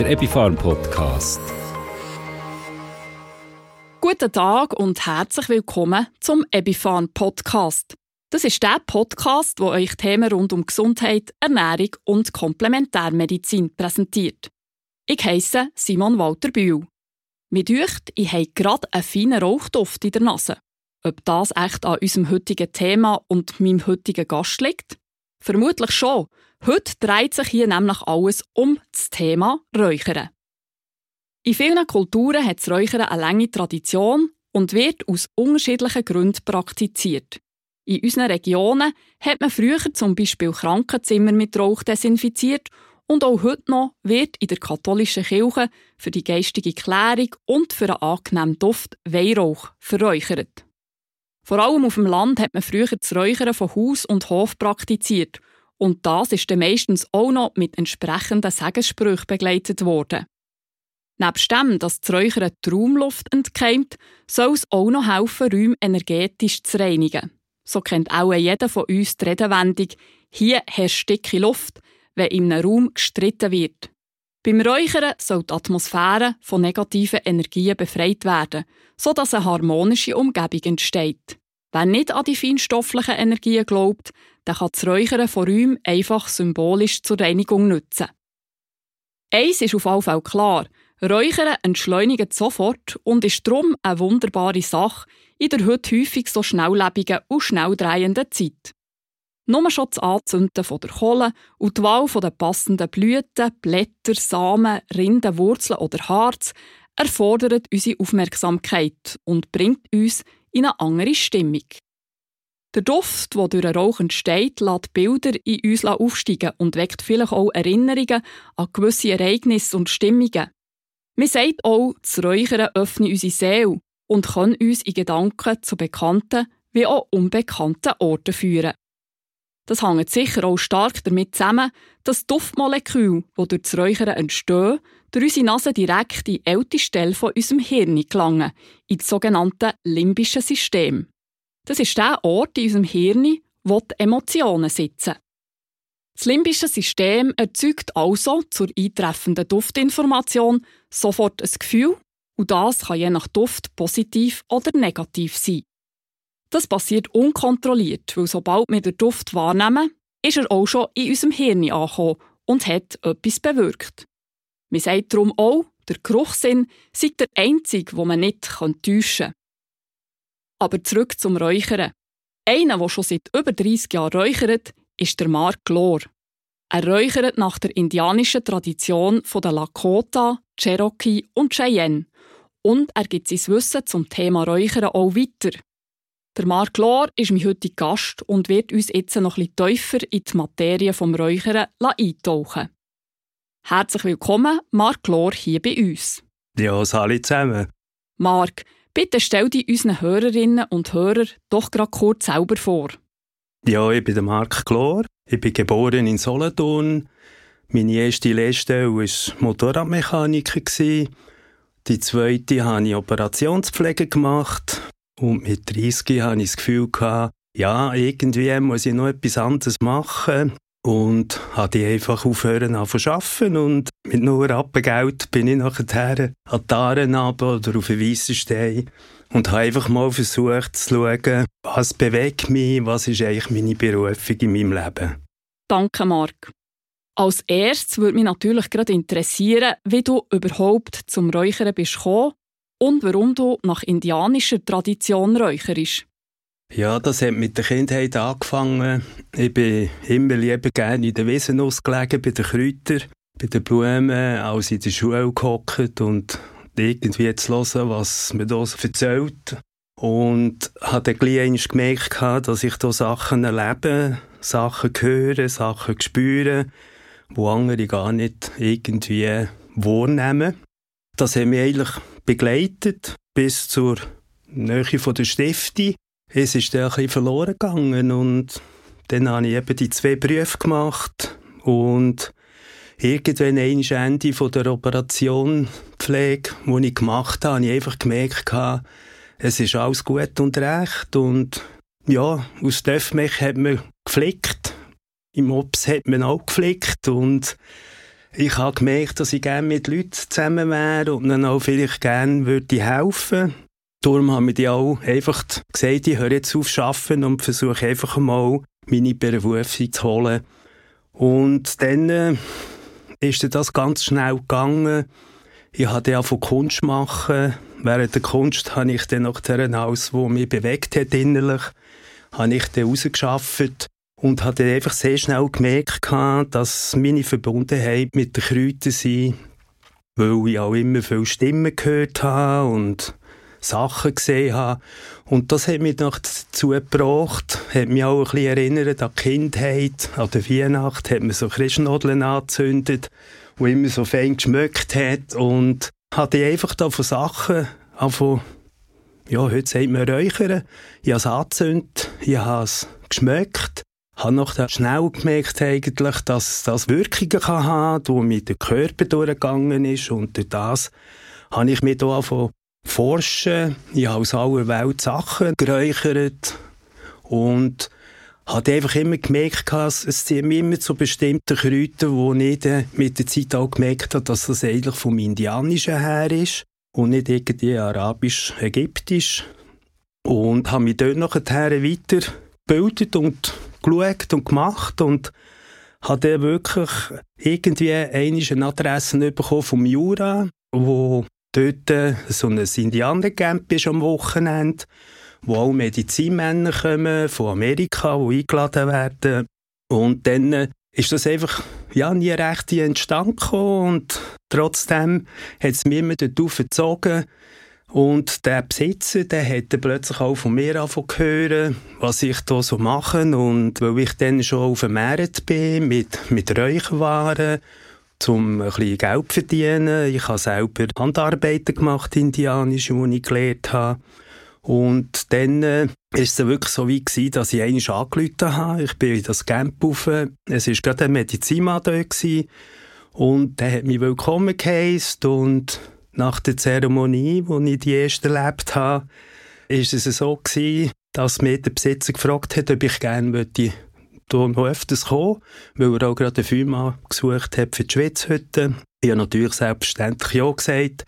der Epifarm Podcast. Guten Tag und herzlich willkommen zum Epifarm Podcast. Das ist der Podcast, wo euch Themen rund um Gesundheit, Ernährung und Komplementärmedizin präsentiert. Ich heiße Simon Walter Bühl. Mir dünkt, ich habe gerade einen feinen Rauchduft in der Nase. Ob das echt an unserem heutigen Thema und meinem heutigen Gast liegt? Vermutlich schon. Heute dreht sich hier nämlich alles um das Thema Räuchern. In vielen Kulturen hat das Räuchern eine lange Tradition und wird aus unterschiedlichen Gründen praktiziert. In unseren Regionen hat man früher zum Beispiel Krankenzimmer mit Rauch desinfiziert und auch heute noch wird in der katholischen Kirche für die geistige Klärung und für einen angenehmen Duft Weihrauch verräuchert. Vor allem auf dem Land hat man früher das Räuchern von Haus und Hof praktiziert und das ist dann meistens auch noch mit entsprechenden Segenssprüchen begleitet worden. Nebst dem, dass das Räuchern die Raumluft entkeimt, soll es auch noch helfen, Räume energetisch zu reinigen. So kennt auch jeder von uns die Redewendung «Hier herrscht dicke Luft», wenn in einem Raum gestritten wird. Beim Räuchern soll die Atmosphäre von negativen Energien befreit werden, sodass eine harmonische Umgebung entsteht. Wer nicht an die feinstofflichen Energien glaubt, der kann das Räuchern von Räumen einfach symbolisch zur Reinigung nutzen. Eins ist auf jeden Fall klar, Räuchern entschleunigt sofort und ist darum eine wunderbare Sache in der heute häufig so schnelllebigen und schnell drehenden Zeit. Nur schon das Anzünden der Kohle und die Wahl der passenden Blüten, Blätter, Samen, Rinden, Wurzeln oder Harz erfordert unsere Aufmerksamkeit und bringt uns in eine andere Stimmung. Der Duft, der durch den Rauch entsteht, lässt Bilder in uns aufsteigen und weckt vielleicht auch Erinnerungen an gewisse Ereignisse und Stimmungen. Man sagt auch, das Räuchern öffne unsere Seele und kann uns in Gedanken zu bekannten wie auch unbekannten Orten führen. Das hängt sicher auch stark damit zusammen, dass Duftmoleküle, die durch das Räuchern entstehen, durch unsere Nase direkt in die älteste Stelle von unserem Hirn gelangen, in das sogenannte limbische System. Das ist der Ort in unserem Hirn, wo die Emotionen sitzen. Das limbische System erzeugt also zur eintreffenden Duftinformation sofort ein Gefühl und das kann je nach Duft positiv oder negativ sein. Das passiert unkontrolliert, weil sobald wir den Duft wahrnehmen, ist er auch schon in unserem Hirn angekommen und hat etwas bewirkt. Man sagt darum auch, der Geruchssinn sei der einzige, wo man nicht täuschen kann. Aber zurück zum Räuchern. Einer, der schon seit über 30 Jahren räuchert, ist der Mark Glor. Er räuchert nach der indianischen Tradition der Lakota, Cherokee und Cheyenne. Und er gibt sein Wissen zum Thema Räuchern auch weiter. Der Mark Glor ist mein heutiger Gast und wird uns jetzt noch etwas tiefer in die Materie des Räuchern eintauchen. Herzlich willkommen, Mark Glor, hier bei uns. Ja, alle zusammen. Mark, bitte stell dich unseren Hörerinnen und Hörern doch gerade kurz selber vor. Ja, ich bin der Mark Glor. Ich bin geboren in Solothurn. Meine erste Lehrstelle war Motorradmechaniker. Die zweite habe ich Operationspflege gemacht. Und mit 30 hatte ich das Gefühl, ja, irgendwie muss ich noch etwas anderes machen. Und habe einfach aufhören zu arbeiten und mit nur Rappengeld bin ich nachher an die Aaren oder auf den Weissenstein und habe einfach mal versucht zu schauen, was bewegt mich, was ist eigentlich meine Berufung in meinem Leben. Danke, Marc. Als erstes würde mich natürlich gerade interessieren, wie du überhaupt zum Räuchern bist gekommen und warum du nach indianischer Tradition räucherst. Ja, das hat mit der Kindheit angefangen. Ich bin immer lieber gerne in den Wiesen ausgelegen, bei den Kräutern, bei den Blumen, als in der Schule gehockt und irgendwie zu hören, was mir da erzählt. Und habe dann gleich gemerkt, dass ich da Sachen erlebe, Sachen höre, Sachen spüre, die andere gar nicht irgendwie wahrnehmen. Das hat mich eigentlich begleitet bis zur Nähe von der Stiftung es ist dann ein bisschen verloren gegangen und dann habe ich eben die zwei Berufe gemacht und irgendwann ein Ende von der Operation Pflege, die ich gemacht habe, habe ich einfach gemerkt, es ist alles gut und recht und ja, aus Döfmech hat man geflickt, im Ops hat man auch geflickt und Ich habe gemerkt, dass ich gerne mit Leuten zusammen wäre und ihnen auch vielleicht gerne würde helfen. Darum haben wir die auch einfach gesagt, ich höre jetzt auf zu arbeiten und versuche einfach mal meine Berufung zu holen. Und dann äh, ist das ganz schnell gegangen. Ich hatte ja von Kunst machen. Während der Kunst habe ich dann nach der Haus, wo mich bewegt hat innerlich, habe ich dann rausgeschafft und hatte einfach sehr schnell gemerkt, dass meine Verbundenheit mit den Kräutern sind, weil ich auch immer viele Stimmen gehört habe und Sachen gesehen habe. Und das hat mich noch dazu gebracht, hat mich auch ein bisschen erinnert an die Kindheit, an der Weihnacht, hat man so Christnadeln angezündet, wo immer so fein geschmeckt hat. Und hatte einfach da von Sachen, von, ja, heute sagt man Räuchern, ich habe es angezündet, ich habe es geschmeckt, habe noch schnell gemerkt eigentlich, dass das Wirkungen kann haben, die mit dem Körper durchgegangen ist. Und durch das habe ich mich da von forschen. Ich habe aus aller Welt Sachen geräuchert und habe einfach immer gemerkt, es sind immer zu bestimmten Kräutern, wo ich mit der Zeit auch gemerkt habe, dass das eigentlich vom Indianischen her ist und nicht irgendwie arabisch-ägyptisch. Und habe mich dort nachher weitergebildet und geschaut und gemacht und habe dann wirklich irgendwie eine Adresse bekommen vom Jura, wo dort so ein Indianercamp ist am Wochenende, wo auch Medizinmänner kommen von Amerika, die eingeladen werden. Und dann äh, ist das einfach ja, nie recht entstanden und trotzdem hat es mich immer dort aufgezogen. Und der Besitzer, der hat plötzlich auch von mir angefangen was ich da so mache. Und weil ich dann schon auf dem bin, mit, mit Räucherwaren um ein bisschen Geld zu verdienen. Ich habe selber Handarbeiten gemacht, indianische, die ich gelernt habe. Und dann äh, es wirklich so wie gewesen, dass ich einmal angerufen habe. Ich bin in das Camp rauf. Es war gerade ein Medizinmann da gewesen. Und der hat mich willkommen geheißen. Und nach der Zeremonie, wo ich die erste erlebt habe, ist es so gewesen, dass mir der Besitzer gefragt hat, ob ich gerne möchte hier noch öfters kommen, weil er auch gerade einen Firma gesucht hat für die Schwitzhütte. Ich habe natürlich selbstverständlich ja gesagt.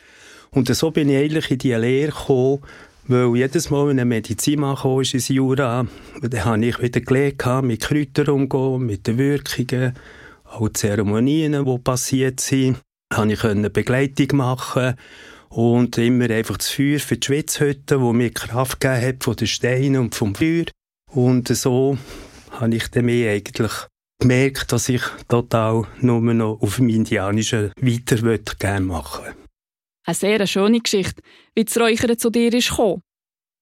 Und so bin ich eigentlich in diese Lehre gekommen, weil jedes Mal, wenn ein Medizinmann kam, ist ins Jura, dann habe ich wieder gelernt, mit Kräutern umzugehen, mit den Wirkungen, auch die Zeremonien, die passiert sind, habe ich Begleitung machen und immer einfach das Feuer für die Schwitzhütte, wo mir Kraft gegeben hat von den Steinen und vom Feuer. Und so habe ich dann mehr eigentlich gemerkt, dass ich total nur noch auf dem Indianischen weiter gerne machen Eine sehr schöne Geschichte, wie das Räuchern zu dir ist gekommen.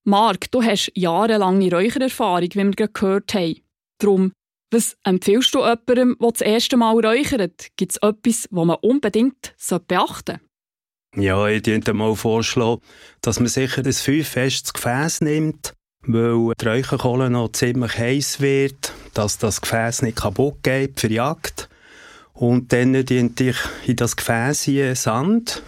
Marc, du hast jahrelange Räuchererfahrung, wie wir gerade gehört haben. Darum, was empfiehlst du jemandem, der das erste Mal räuchert? Gibt es etwas, das man unbedingt beachten sollte? Ja, ich würde mal vorschlagen, dass man sicher ein fünffestes Gefäß nimmt, weil die Räucherkohle noch ziemlich heiß wird, dass das Gefäß nicht kaputt geht für die Jagd. Und dann dient ich in das Gefäß hier Sand.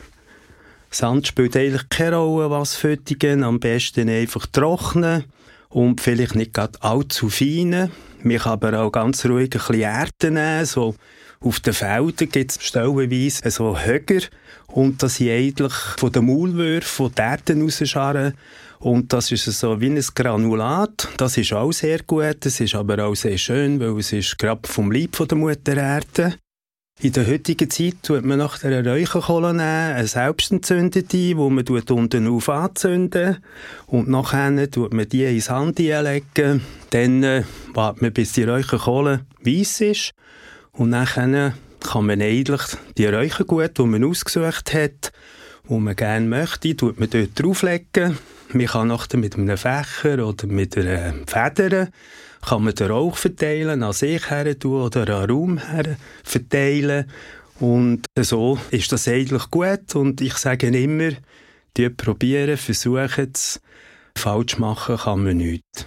Sand spielt eigentlich keine Rolle, was füttigen. Am besten einfach trocknen und vielleicht nicht gerade allzu fein. Man kann aber auch ganz ruhig ein bisschen Erde nehmen, so auf den Feldern gibt es stellenweise so Höger und das sind eigentlich von den Maulwürfen, die Erde rausscharren und das ist so wie ein Granulat. Das ist auch sehr gut. Das ist aber auch sehr schön, weil es ist gerade vom Leib von der Mutter Erde. In der heutigen Zeit tut man nach der Räucherkohle eine selbstentzündete, die man unten auf anzünden und nachher tut man die ins Hand legen. Dann äh, wartet man, bis die Räucherkohle weiss ist und nachher kann man eigentlich die Räuchergut, die man ausgesucht hat, die man gerne möchte, tut man dort drauflegen man kann nachher mit einem Fächer oder mit einer Feder kann man den Rauch verteilen, an sich her oder an Raum her verteilen. Und so ist das eigentlich gut. Und ich sage immer, die probieren, versuchen es. Falsch machen kann man nichts.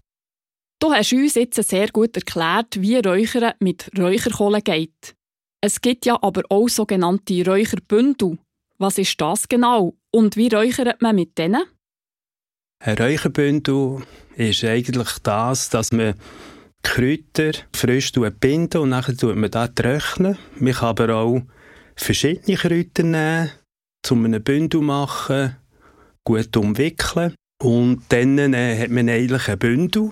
Du hast uns jetzt sehr gut erklärt, wie Räuchern mit Räucherkohle geht. Es gibt ja aber auch sogenannte Räucherbündel. Was ist das genau und wie räuchert man mit denen? Ein Räucherbündel ist eigentlich das, dass man Kräuter frisch binden und dann tut man das trocknen. Man kann aber auch verschiedene Kräuter nehmen, zu einem Bündel machen, gut umwickeln und dann äh, hat man eigentlich ein Bündel,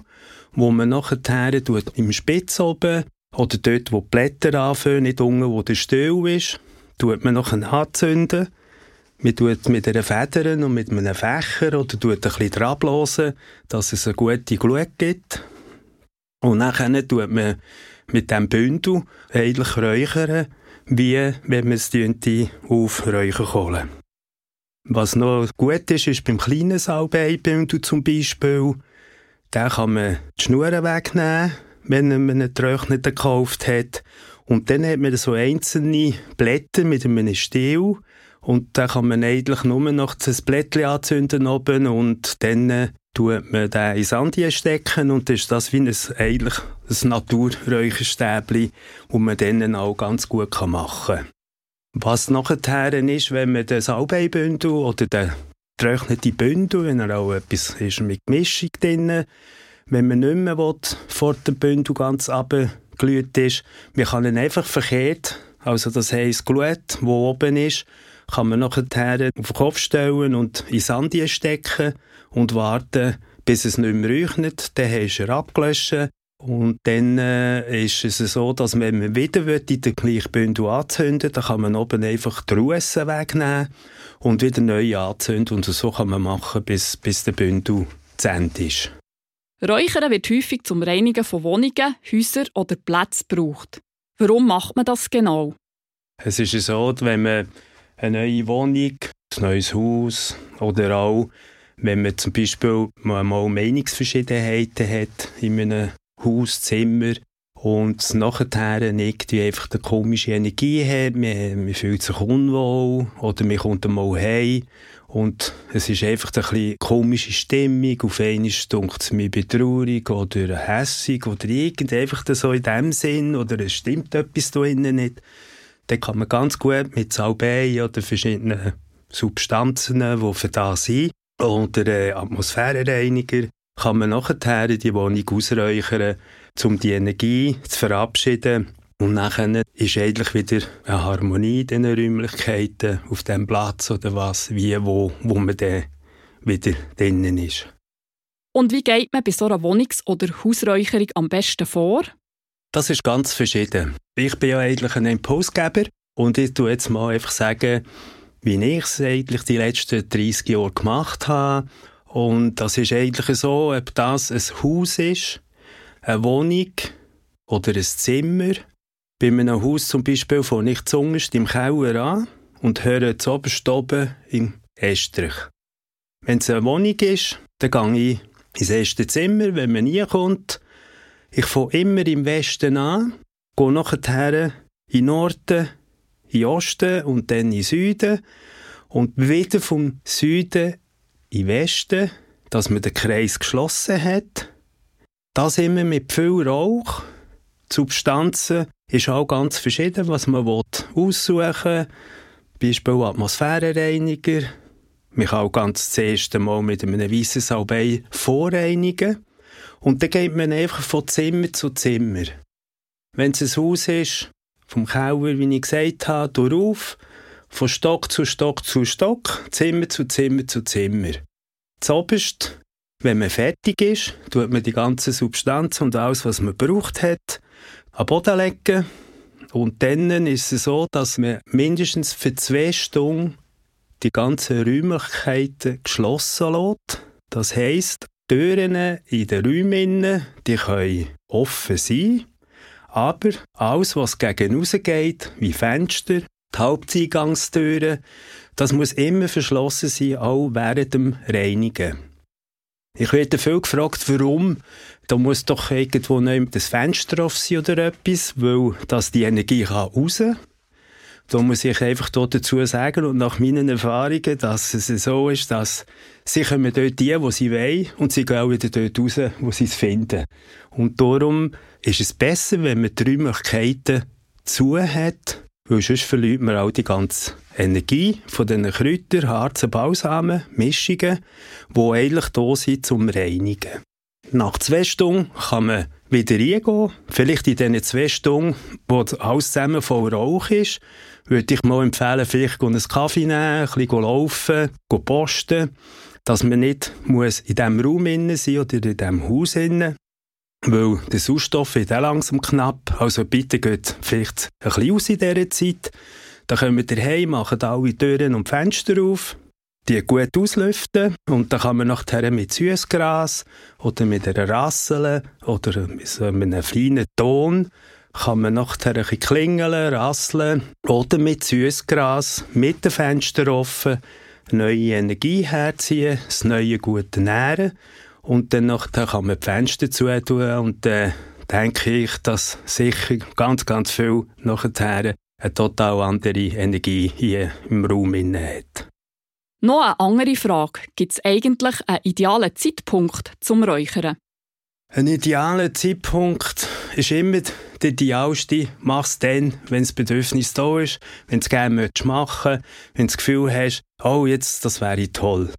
wo man nachher tut im Spitz oben oder dort, wo die Blätter anfangen, nicht unten, wo der Stiel ist, tut man nachher anzünden. Man tut mit einer Feder und mit einem Fächer oder tut ein bisschen dran dass es eine gute Glut gibt. Und dann tut man mit diesem Bündel eigentlich räuchern, wie wenn man es auf Räucherkohle. Was noch gut ist, ist beim kleinen Salbeibündel zum Beispiel, da kann man die Schnur wegnehmen, wenn man einen getrockneten gekauft hat. Und dann hat man so einzelne Blätter mit einem Stiel und dann kann man eigentlich nur noch das Blättchen anzünden oben und dann tut man den in Sandien stecken und dann ist das wie ein, eigentlich ein Naturräucherstäbchen, das man dann auch ganz gut machen kann. Was nachher ist, wenn man den Salbeibündel oder den getrockneten Bündel, wenn er auch etwas ist mit Mischung drin, wenn man nicht mehr will, vor dem Bündel ganz abgeglüht ist, man kann ihn einfach verkehrt, also das heisst Glut, wo oben ist, kann man nachher auf den Kopf stellen und in Sandien stecken und warten, bis es nicht mehr räuchert. Dann du er abgelöscht. Und dann äh, ist es so, dass wenn man wieder will, in den gleichen Bündel anzünden dann kann man oben einfach die Russen wegnehmen und wieder neu anzünden. Und so kann man machen, bis, bis der Bündel zu Ende ist. Räuchern wird häufig zum Reinigen von Wohnungen, Häusern oder Plätzen gebraucht. Warum macht man das genau? Es ist so, wenn man eine neue Wohnung, ein neues Haus oder auch, wenn man zum Beispiel mal Meinungsverschiedenheiten hat in einem Haus, Zimmer und nachher irgendwie einfach eine komische Energie hat, man, man fühlt sich unwohl oder man kommt einmal heim und es ist einfach eine komische Stimmung. Auf einmal dunkt es mir betraurig oder hässig oder irgend einfach so in dem Sinn oder es stimmt etwas da innen nicht. Dann kann man ganz gut mit Salbei oder verschiedenen Substanzen, die für das sind, oder äh, Atmosphärenreiniger, kann man nachher die Wohnung ausräuchern, um die Energie zu verabschieden. Und nachher ist eigentlich wieder eine Harmonie in diesen Räumlichkeiten, auf dem Platz oder was, wie, wo, wo man dann wieder drinnen ist. Und wie geht man bei so einer Wohnungs- oder Hausräucherung am besten vor? Das ist ganz verschieden. Ich bin ja eigentlich ein Impulsgeber und ich tue jetzt mal einfach sagen, wie ich es eigentlich die letzten 30 Jahre gemacht habe. Und das ist eigentlich so, ob das ein Haus ist, eine Wohnung oder ein Zimmer. Bei einem Haus zum Beispiel fange ich zuunterst im Keller an und höre zu oberst oben im Estrich. Wenn es eine Wohnung ist, dann gehe ich ins erste Zimmer, wenn man nie kommt, ich fange immer im Westen an, gehe nachher in den Norden, in Osten und dann in den Süden und wieder vom Süden den Westen, dass man den Kreis geschlossen hat. Das immer mit viel Rauch. Die Substanzen ist auch ganz verschieden, was man aussuchen will. Beispiel Atmosphärenreiniger. Man kann auch ganz das erste Mal mit einem weißen Salbei vorreinigen. Und dann geht man einfach von Zimmer zu Zimmer. Wenn es ein Haus ist, vom Keller, wie ich gesagt habe, durch von Stock zu Stock zu Stock, Zimmer zu Zimmer zu Zimmer. Zoberst, wenn man fertig ist, tut man die ganze Substanz und alles, was man braucht hat, am Boden legen. Und dann ist es so, dass man mindestens für zwei Stunden die ganzen Räumlichkeiten geschlossen lässt. Das heisst, Türen in den Räumen die können offen sein, aber alles, was gegen geht, wie Fenster, die Haupteingangstüren, das muss immer verschlossen sein, auch während dem Reinigen. Ich werde viel gefragt, warum. Da muss doch irgendwo das Fenster offen sein oder etwas, weil das die Energie raus kann. Da muss ich einfach dazu sagen und nach meinen Erfahrungen, dass es so ist, dass sie kommen dort die, wo sie wollen und sie gehen auch wieder dort raus, wo sie es finden. Und darum ist es besser, wenn man die Räumlichkeiten zu hat, weil sonst verliert man auch die ganze Energie von diesen Kräutern, Harzen, Balsamen, Mischungen, die eigentlich da sind zum Reinigen. Nach zwei Stunden kann man wieder reingehen, vielleicht in diesen zwei Stunden, wo alles zusammen voll Rauch ist, würde ich mal empfehlen, vielleicht einen Kaffee nehmen, ein bisschen laufen, posten, dass man nicht in diesem Raum sein oder in diesem Haus innen, weil der Sauerstoff wird auch langsam knapp. Also bitte geht vielleicht ein bisschen aus in dieser Zeit. Dann kommen wir heim, machen alle Türen und Fenster auf, die gut auslüften und dann kann man nachher mit Süßgras oder mit einer Rassel oder mit einem feinen Ton kann man nachher ein bisschen klingeln, rasseln oder mit Süßgras, mit den Fenstern offen, neue Energie herziehen, das neue gute Nähren und dann nachher kann man die Fenster zutun und dann äh, denke ich, dass sicher ganz, ganz viel nachher eine total andere Energie hier im Raum hat. Noch eine andere Frage. Gibt es eigentlich einen idealen Zeitpunkt zum Räuchern? Ein idealer Zeitpunkt ist immer der idealste. Mach es dann, wenn das Bedürfnis da ist, wenn du es gerne machen möchtest, wenn du das Gefühl hast, oh, jetzt, das wäre toll.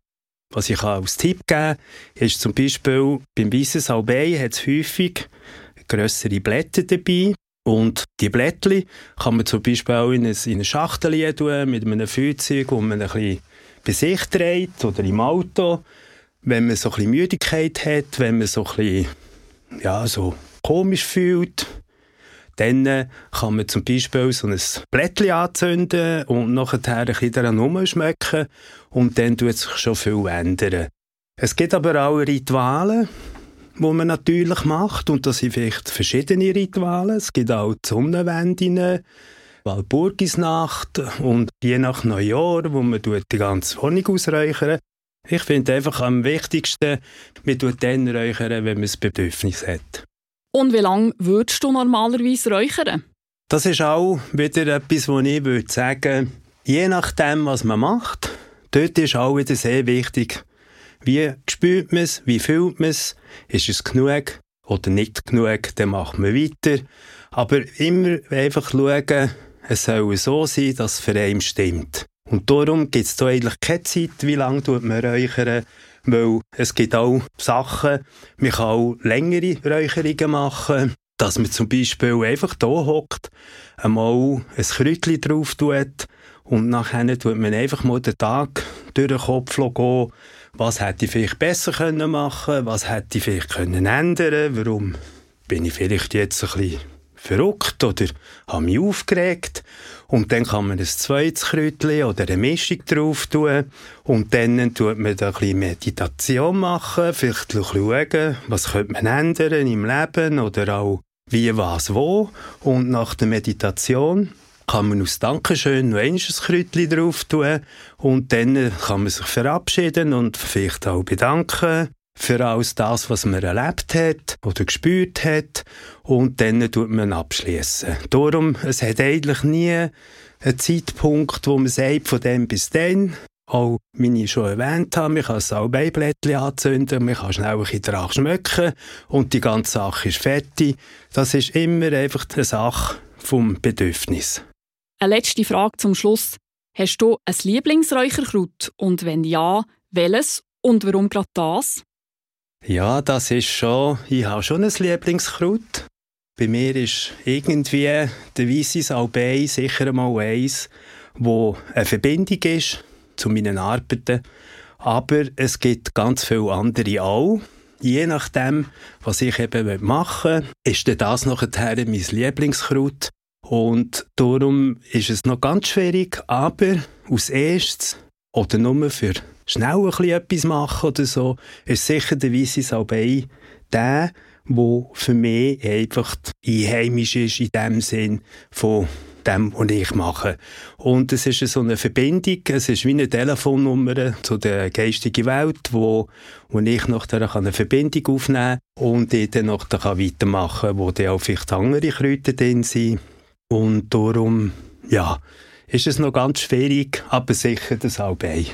Was ich als Tipp geben kann, ist zum Beispiel beim weißen Salbei hat es häufig grössere Blätter dabei. Und die Blätter kann man zum Beispiel auch in eine, in Schachtel tun, mit einem Feuerzeug, wo man ein bisschen bei sich trägt oder im Auto, wenn man so ein bisschen Müdigkeit hat, wenn man so ein bisschen, ja, so komisch fühlt, dann äh, kann man zum Beispiel so ein Blättchen anzünden und nachher ein bisschen daran rumschmecken und dann tut sich schon viel ändern. Es gibt aber auch Rituale, die man natürlich macht und das sind vielleicht verschiedene Rituale. Es gibt auch die Sonnenwende, Walpurgisnacht und je nach Neujahr, wo man die ganze Wohnung ausräuchern. Ich finde einfach am wichtigsten, man tut dann räuchern, wenn man das Bedürfnis hat. Und wie lange würdest du normalerweise räuchern? Das ist auch wieder etwas, wo ich würde sagen, je nachdem, was man macht, dort ist auch wieder sehr wichtig, wie spürt man es, wie fühlt man es, ist es genug oder nicht genug, dann macht man weiter. Aber immer einfach schauen, es soll so sein, dass es für einen stimmt. Und darum gibt es da eigentlich keine Zeit, wie lange man räuchern, weil es gibt auch Sachen, man kann auch längere Räucherungen machen, dass man zum Beispiel einfach da hockt, einmal ein Kräutchen drauf tut und nachher tut man einfach mal den Tag durch den Kopf gehen, was hätte ich vielleicht besser können machen was hätte ich vielleicht können ändern warum bin ich vielleicht jetzt ein bisschen verrückt oder habe mich aufgeregt. Und dann kann man ein zweites Kräutchen oder eine Mischung drauf tun. Und dann tut man da ein bisschen Meditation machen, vielleicht schauen, was könnte man ändern im Leben oder auch wie, was, wo. Und nach der Meditation kann man aus Dankeschön noch ein Kräutchen drauf tun und dann kann man sich verabschieden und vielleicht auch bedanken für alles das, was man erlebt hat oder gespürt hat und dann tut man abschließen. Darum, es hat eigentlich nie einen Zeitpunkt, wo man sagt, von dem bis dann. Auch, wie ich schon erwähnt habe, man kann Salbeiblättchen anzünden, man kann schnell ein dran schmecken und die ganze Sache ist fertig. Das ist immer einfach eine Sache vom Bedürfnis. Eine letzte Frage zum Schluss. Hast du ein Lieblingsräucherkraut? Und wenn ja, welches und warum gerade das? Ja, das ist schon, ich habe schon ein Lieblingskraut. Bei mir ist irgendwie der weisse Salbei sicher mal eins, wo eine Verbindung ist zu meinen Arbeiten. Aber es gibt ganz viele andere auch. Je nachdem, was ich eben machen will, ist das nachher mein Lieblingskraut. Und darum ist es noch ganz schwierig, aber aus erstes oder nur für schnell ein bisschen etwas machen oder so, ist sicher der Weisse Salbei der, der für mich einfach einheimisch ist in dem Sinn von dem, was ich mache. Und es ist so eine Verbindung, es ist wie eine Telefonnummer zu der geistigen Welt, wo, wo ich nachher eine Verbindung aufnehmen kann und ich dann nachher weitermachen kann, wo dann auch vielleicht andere Kräuter drin sind. Und darum, ja, ist es noch ganz schwierig, aber sicher das Salbei.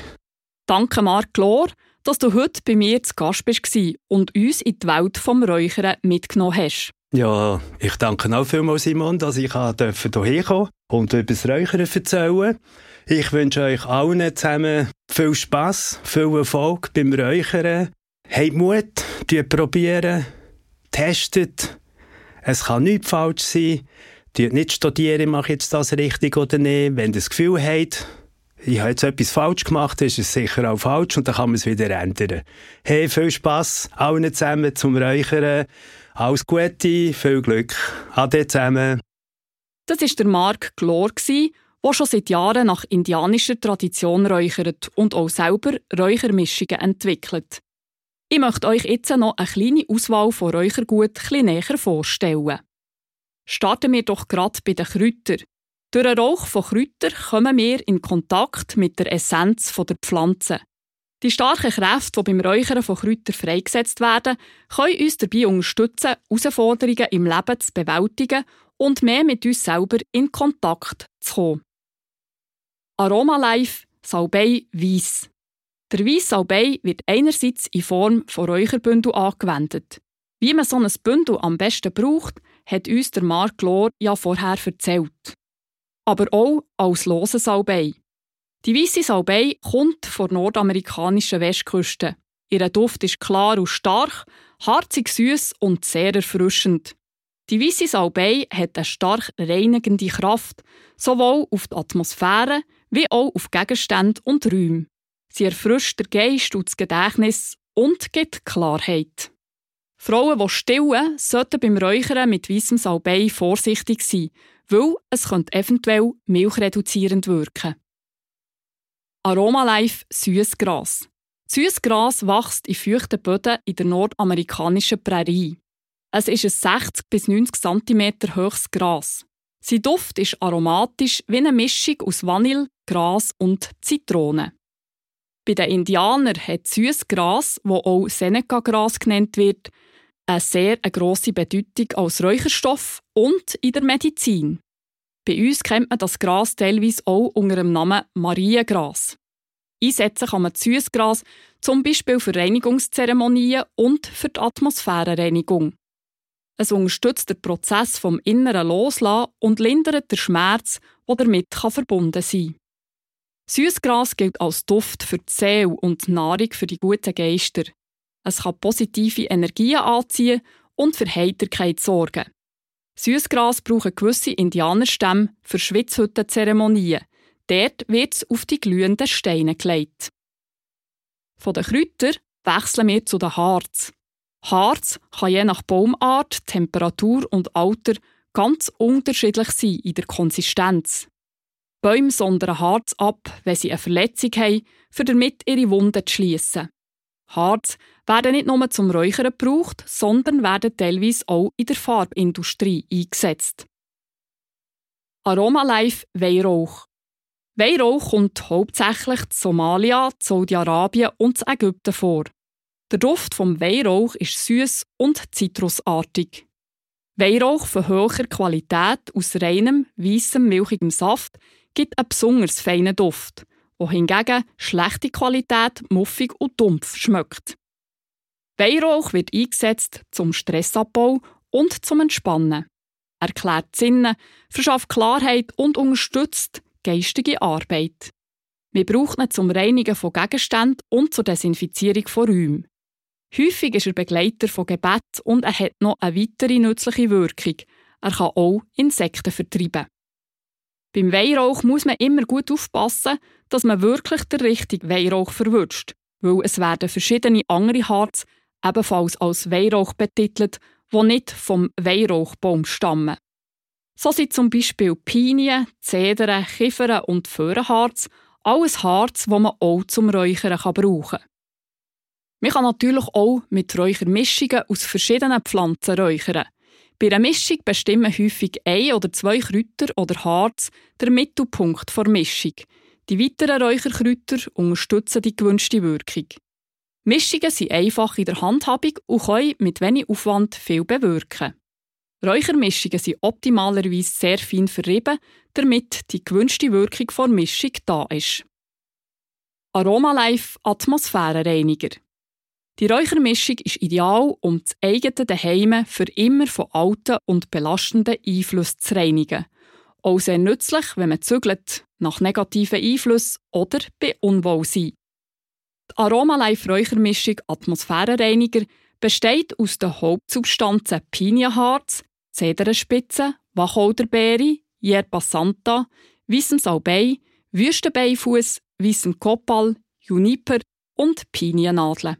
Danke, Marc Lohr, dass du heute bei mir zu Gast bist und uns in die Welt vom Räuchern mitgenommen hast. Ja, ich danke auch vielmals, Simon, dass ich hierher kommen und über das Räuchern erzählen Ich wünsche euch allen zusammen viel Spass, viel Erfolg beim Räuchern. Habt Mut, probieren, testet. Es kann nichts falsch sein. Nicht studieren, mache ich jetzt das richtig oder nicht. Wenn ihr das Gefühl habt, ich habe jetzt etwas falsch gemacht, ist es sicher auch falsch und dann kann man es wieder ändern. Hey, viel Spass allen zusammen zum Räuchern. Alles Gute, viel Glück. Ade zusammen. Das war der Mark Glor, der schon seit Jahren nach indianischer Tradition räuchert und auch selber Räuchermischungen entwickelt. Ich möchte euch jetzt noch eine kleine Auswahl von Räuchergut näher vorstellen. Starten wir doch gerade bei den Kräutern. Durch den Rauch von Kräutern kommen wir in Kontakt mit der Essenz der Pflanze. Die starken Kräfte, die beim Räuchern von Kräutern freigesetzt werden, können uns dabei unterstützen, Herausforderungen im Leben zu bewältigen und mehr mit uns selber in Kontakt zu kommen. Aroma Life Salbei Weiss. Der Weiss Salbei wird einerseits in Form von Räucherbündel angewendet. Wie man so ein Bündel am besten braucht, hat uns der Mark Lohr ja vorher erzählt. Aber auch als lose Salbei. Die weiße Salbei kommt von nordamerikanischen Westküste. Ihr Duft ist klar und stark, harzig süß und sehr erfrischend. Die weiße Salbei hat eine stark reinigende Kraft, sowohl auf die Atmosphäre wie auch auf Gegenstände und Räume. Sie erfrischt den Geist und das Gedächtnis und gibt Klarheit. Frauen, die stillen, sollten beim Räuchern mit weißem Salbei vorsichtig sein, weil es könnte eventuell milchreduzierend wirken. Aromalife Süßgras. Süßgras wächst in feuchten Böden in der nordamerikanischen Prärie. Es ist ein 60 bis 90 cm hohes Gras. Sein Duft ist aromatisch wie eine Mischung aus Vanille, Gras und Zitrone. Bei den Indianern hat süßes Gras, das auch Seneca-Gras genannt wird, eine sehr grosse Bedeutung als Räucherstoff und in der Medizin. Bei uns kennt man das Gras teilweise auch unter dem Namen Mariengras. Einsetzen kann man Süßgras zum Beispiel für Reinigungszeremonien und für die Atmosphärenreinigung. Es unterstützt den Prozess vom inneren Loslassen und lindert den Schmerz, der damit verbunden sein kann. Süßgras gilt als Duft für die Seele und Nahrung für die guten Geister. Es kann positive Energien anziehen und für Heiterkeit sorgen. Süßgras brauchen gewisse Indianerstämme für Schwitzhüttenzeremonien. Dort wird es auf die glühenden Steine gelegt. Von den Kräutern wechseln wir zu den Harz. Harz kann je nach Baumart, Temperatur und Alter ganz unterschiedlich sein in der Konsistenz. Bäume sondern Harz ab, wenn sie eine Verletzung haben, für damit ihre Wunden zu schliessen. Harz werden nicht nur zum Räuchern gebraucht, sondern werden teilweise auch in der Farbindustrie eingesetzt. Aromalife Weihrauch. Weihrauch kommt hauptsächlich zu Somalia, Saudi-Arabien und Ägypten vor. Der Duft vom Weihrauch ist süß und zitrusartig. Weihrauch von hoher Qualität aus reinem, weißem, milchigem Saft gibt einen besonders feinen Duft, wohingegen schlechte Qualität muffig und dumpf schmeckt. Weihrauch wird eingesetzt zum Stressabbau und zum Entspannen. Er klärt Sinne, verschafft Klarheit und unterstützt geistige Arbeit. Wir brauchen ihn zum Reinigen von Gegenständen und zur Desinfizierung von Räumen. Häufig ist er Begleiter von Gebet und er hat noch eine weitere nützliche Wirkung. Er kann auch Insekten vertreiben. Beim Weihrauch muss man immer gut aufpassen, dass man wirklich den richtigen Weihrauch verwünscht, weil es werden verschiedene andere Harz ebenfalls als Weihrauch betitelt, die nicht vom Weihrauchbaum stammen. So sind zum Beispiel Pinien, Zedern, Kiefern und Föhrenharz alles Harz, das man auch zum Räuchern brauchen kann. Man kann natürlich auch mit Räuchermischungen aus verschiedenen Pflanzen räuchern. Bei einer Mischung bestimmen häufig ein oder zwei Kräuter oder Harz den Mittelpunkt der Mischung. Die weiteren Räucherkräuter unterstützen die gewünschte Wirkung. Mischungen sind einfach in der Handhabung und können mit wenig Aufwand viel bewirken. Räuchermischungen sind optimalerweise sehr fein verrieben, damit die gewünschte Wirkung der Mischung da ist. Aromalife Atmosphärenreiniger die Räuchermischung ist ideal, um das eigene Daheim für immer von alten und belastenden Einflüssen zu reinigen. Auch sehr nützlich, wenn man zügelt, nach negativen Einflüssen oder bei Unwohlsein. Die Aromalife Räuchermischung Atmosphärenreiniger besteht aus den Hauptsubstanzen Pinienharz, Zederenspitze, Wacholderbeere, Yerba Santa, Weissem Salbei, Wüstenbeifuß, Weissem Kopal, Juniper und Piniennadeln.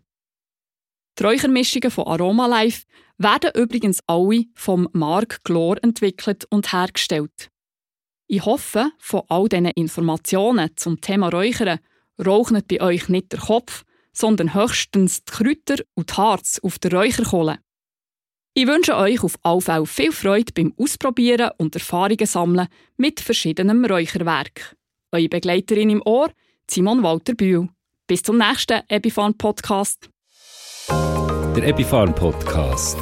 Die Räuchermischungen von Aroma Life werden übrigens alle vom Mark Glor entwickelt und hergestellt. Ich hoffe, von all diesen Informationen zum Thema Räuchern raucht bei euch nicht der Kopf, sondern höchstens die Kräuter und die Harz auf der Räucherkohle. Ich wünsche euch auf alle Fälle viel Freude beim Ausprobieren und Erfahrungen sammeln mit verschiedenen Räucherwerk. Eure Begleiterin im Ohr, Simon Walter Bühl. Bis zum nächsten Epifan Podcast. Der Epifan Podcast.